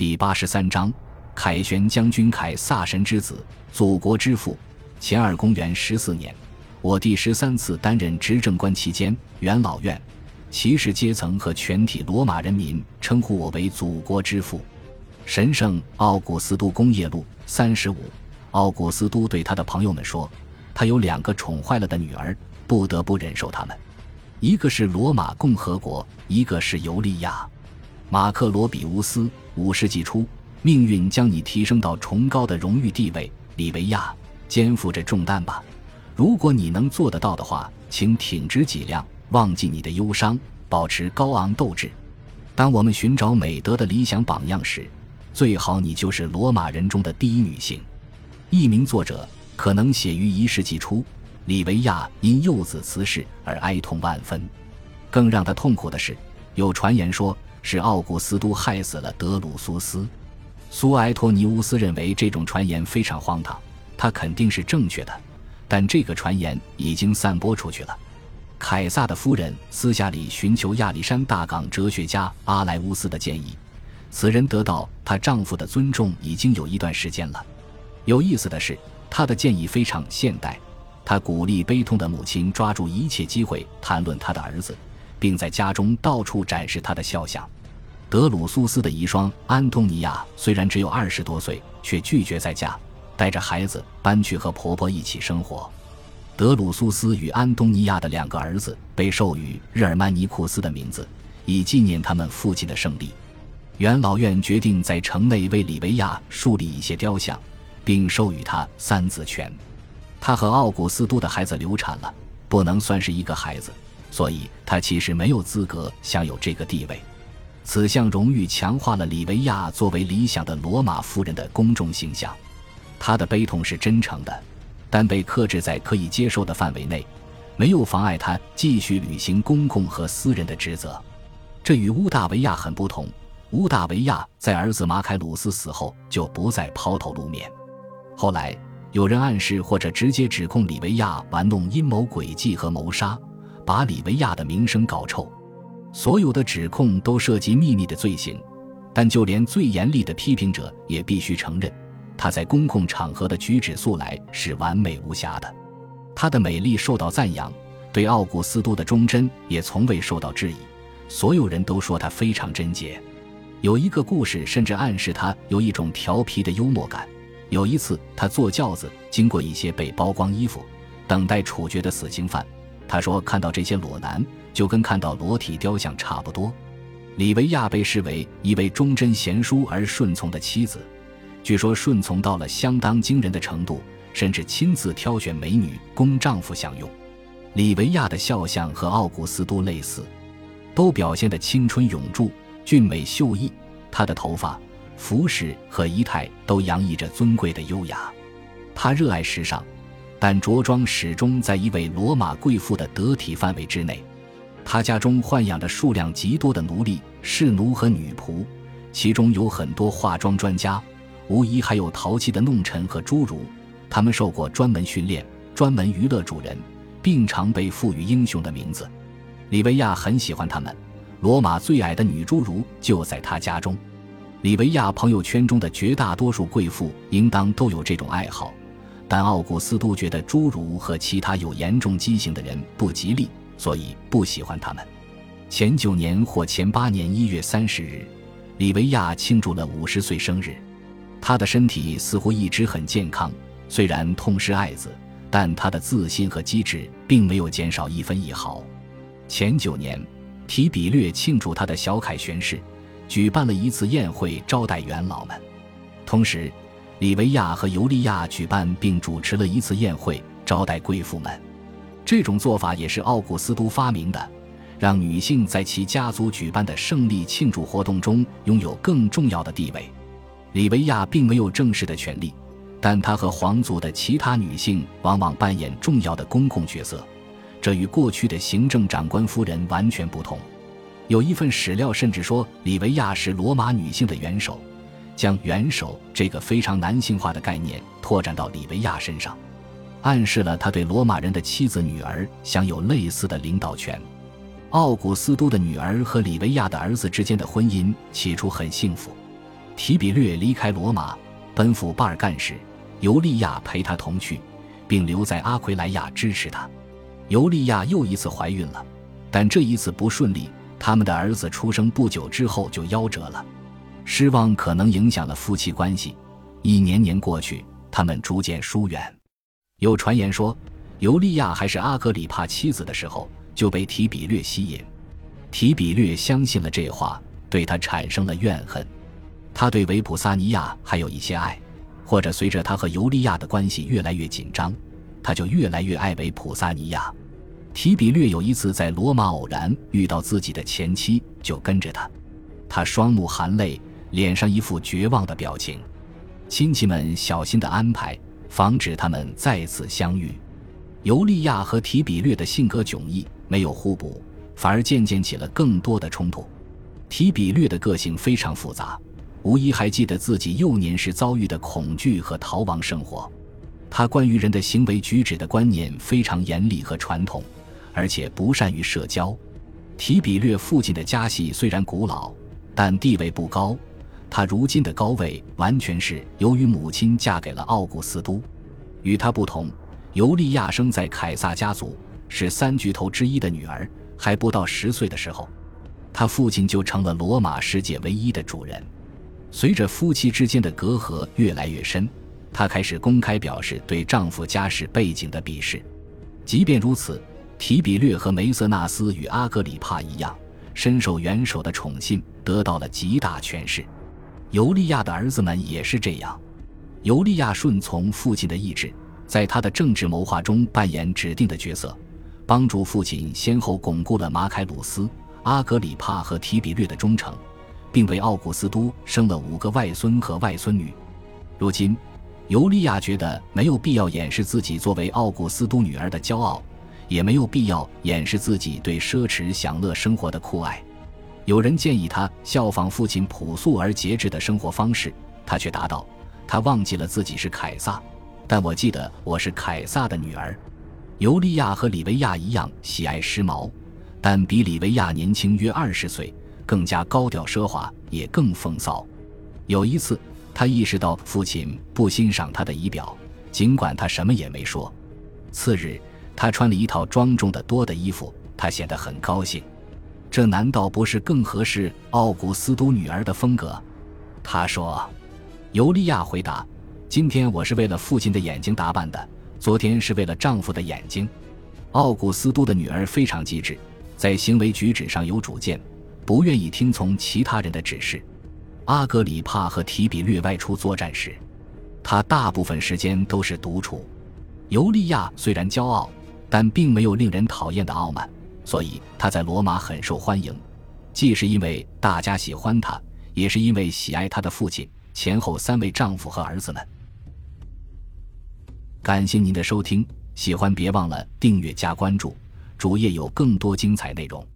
第八十三章，凯旋将军凯撒神之子，祖国之父。前二公元十四年，我第十三次担任执政官期间，元老院、骑士阶层和全体罗马人民称呼我为祖国之父。神圣奥古斯都工业路三十五。奥古斯都对他的朋友们说：“他有两个宠坏了的女儿，不得不忍受他们。一个是罗马共和国，一个是尤利娅。”马克罗比乌斯，五世纪初，命运将你提升到崇高的荣誉地位。里维亚，肩负着重担吧。如果你能做得到的话，请挺直脊梁，忘记你的忧伤，保持高昂斗志。当我们寻找美德的理想榜样时，最好你就是罗马人中的第一女性。一名作者可能写于一世纪初，里维亚因幼子辞世而哀痛万分。更让他痛苦的是，有传言说。是奥古斯都害死了德鲁苏斯。苏埃托尼乌斯认为这种传言非常荒唐，他肯定是正确的，但这个传言已经散播出去了。凯撒的夫人私下里寻求亚历山大港哲学家阿莱乌斯的建议，此人得到她丈夫的尊重已经有一段时间了。有意思的是，他的建议非常现代，他鼓励悲痛的母亲抓住一切机会谈论他的儿子。并在家中到处展示他的肖像。德鲁苏斯的遗孀安东尼娅虽然只有二十多岁，却拒绝再嫁，带着孩子搬去和婆婆一起生活。德鲁苏斯与安东尼娅的两个儿子被授予日耳曼尼库斯的名字，以纪念他们父亲的胜利。元老院决定在城内为里维亚树立一些雕像，并授予他三子权。他和奥古斯都的孩子流产了，不能算是一个孩子。所以，他其实没有资格享有这个地位。此项荣誉强化了李维亚作为理想的罗马夫人的公众形象。他的悲痛是真诚的，但被克制在可以接受的范围内，没有妨碍他继续履行公共和私人的职责。这与乌大维亚很不同。乌大维亚在儿子马凯鲁斯死后就不再抛头露面。后来，有人暗示或者直接指控李维亚玩弄阴谋诡计和谋杀。把李维亚的名声搞臭，所有的指控都涉及秘密的罪行，但就连最严厉的批评者也必须承认，他在公共场合的举止素来是完美无瑕的。他的美丽受到赞扬，对奥古斯都的忠贞也从未受到质疑。所有人都说他非常贞洁。有一个故事甚至暗示他有一种调皮的幽默感。有一次，他坐轿子经过一些被剥光衣服、等待处决的死刑犯。他说：“看到这些裸男，就跟看到裸体雕像差不多。”里维亚被视为一位忠贞贤淑而顺从的妻子，据说顺从到了相当惊人的程度，甚至亲自挑选美女供丈夫享用。里维亚的肖像和奥古斯都类似，都表现的青春永驻、俊美秀逸。她的头发、服饰和仪态都洋溢着尊贵的优雅。她热爱时尚。但着装始终在一位罗马贵妇的得体范围之内。他家中豢养着数量极多的奴隶、侍奴和女仆，其中有很多化妆专家，无疑还有淘气的弄臣和侏儒。他们受过专门训练，专门娱乐主人，并常被赋予英雄的名字。里维亚很喜欢他们。罗马最矮的女侏儒就在他家中。里维亚朋友圈中的绝大多数贵妇应当都有这种爱好。但奥古斯都觉得侏儒和其他有严重畸形的人不吉利，所以不喜欢他们。前九年或前八年一月三十日，里维亚庆祝了五十岁生日。他的身体似乎一直很健康，虽然痛失爱子，但他的自信和机智并没有减少一分一毫。前九年，提比略庆祝他的小凯旋式，举办了一次宴会招待元老们，同时。里维亚和尤利娅举办并主持了一次宴会，招待贵妇们。这种做法也是奥古斯都发明的，让女性在其家族举办的胜利庆祝活动中拥有更重要的地位。里维亚并没有正式的权利，但她和皇族的其他女性往往扮演重要的公共角色，这与过去的行政长官夫人完全不同。有一份史料甚至说，里维亚是罗马女性的元首。将元首这个非常男性化的概念拓展到里维亚身上，暗示了他对罗马人的妻子、女儿享有类似的领导权。奥古斯都的女儿和里维亚的儿子之间的婚姻起初很幸福，提比略离开罗马，奔赴巴尔干时，尤利娅陪他同去，并留在阿奎莱亚支持他。尤利亚又一次怀孕了，但这一次不顺利。他们的儿子出生不久之后就夭折了，失望可能影响了夫妻关系。一年年过去，他们逐渐疏远。有传言说，尤利娅还是阿格里帕妻子的时候就被提比略吸引。提比略相信了这话，对他产生了怨恨。他对维普萨尼亚还有一些爱，或者随着他和尤利娅的关系越来越紧张，他就越来越爱维普萨尼亚。提比略有一次在罗马偶然遇到自己的前妻，就跟着他。他双目含泪，脸上一副绝望的表情。亲戚们小心的安排，防止他们再次相遇。尤利娅和提比略的性格迥异，没有互补，反而渐渐起了更多的冲突。提比略的个性非常复杂，无疑还记得自己幼年时遭遇的恐惧和逃亡生活。他关于人的行为举止的观念非常严厉和传统。而且不善于社交。提比略父亲的家系虽然古老，但地位不高。他如今的高位完全是由于母亲嫁给了奥古斯都。与他不同，尤利娅生在凯撒家族，是三巨头之一的女儿。还不到十岁的时候，他父亲就成了罗马世界唯一的主人。随着夫妻之间的隔阂越来越深，她开始公开表示对丈夫家世背景的鄙视。即便如此。提比略和梅瑟纳斯与阿格里帕一样，深受元首的宠信，得到了极大权势。尤利娅的儿子们也是这样。尤利娅顺从父亲的意志，在他的政治谋划中扮演指定的角色，帮助父亲先后巩固了马凯鲁斯、阿格里帕和提比略的忠诚，并为奥古斯都生了五个外孙和外孙女。如今，尤利娅觉得没有必要掩饰自己作为奥古斯都女儿的骄傲。也没有必要掩饰自己对奢侈享乐生活的酷爱。有人建议他效仿父亲朴素而节制的生活方式，他却答道：“他忘记了自己是凯撒，但我记得我是凯撒的女儿。”尤利娅和里维亚一样喜爱时髦，但比里维亚年轻约二十岁，更加高调奢华，也更风骚。有一次，他意识到父亲不欣赏他的仪表，尽管他什么也没说。次日。他穿了一套庄重的多的衣服，他显得很高兴。这难道不是更合适奥古斯都女儿的风格？他说。尤利娅回答：“今天我是为了父亲的眼睛打扮的，昨天是为了丈夫的眼睛。”奥古斯都的女儿非常机智，在行为举止上有主见，不愿意听从其他人的指示。阿格里帕和提比略外出作战时，他大部分时间都是独处。尤利娅虽然骄傲。但并没有令人讨厌的傲慢，所以他在罗马很受欢迎，既是因为大家喜欢他，也是因为喜爱他的父亲、前后三位丈夫和儿子们。感谢您的收听，喜欢别忘了订阅加关注，主页有更多精彩内容。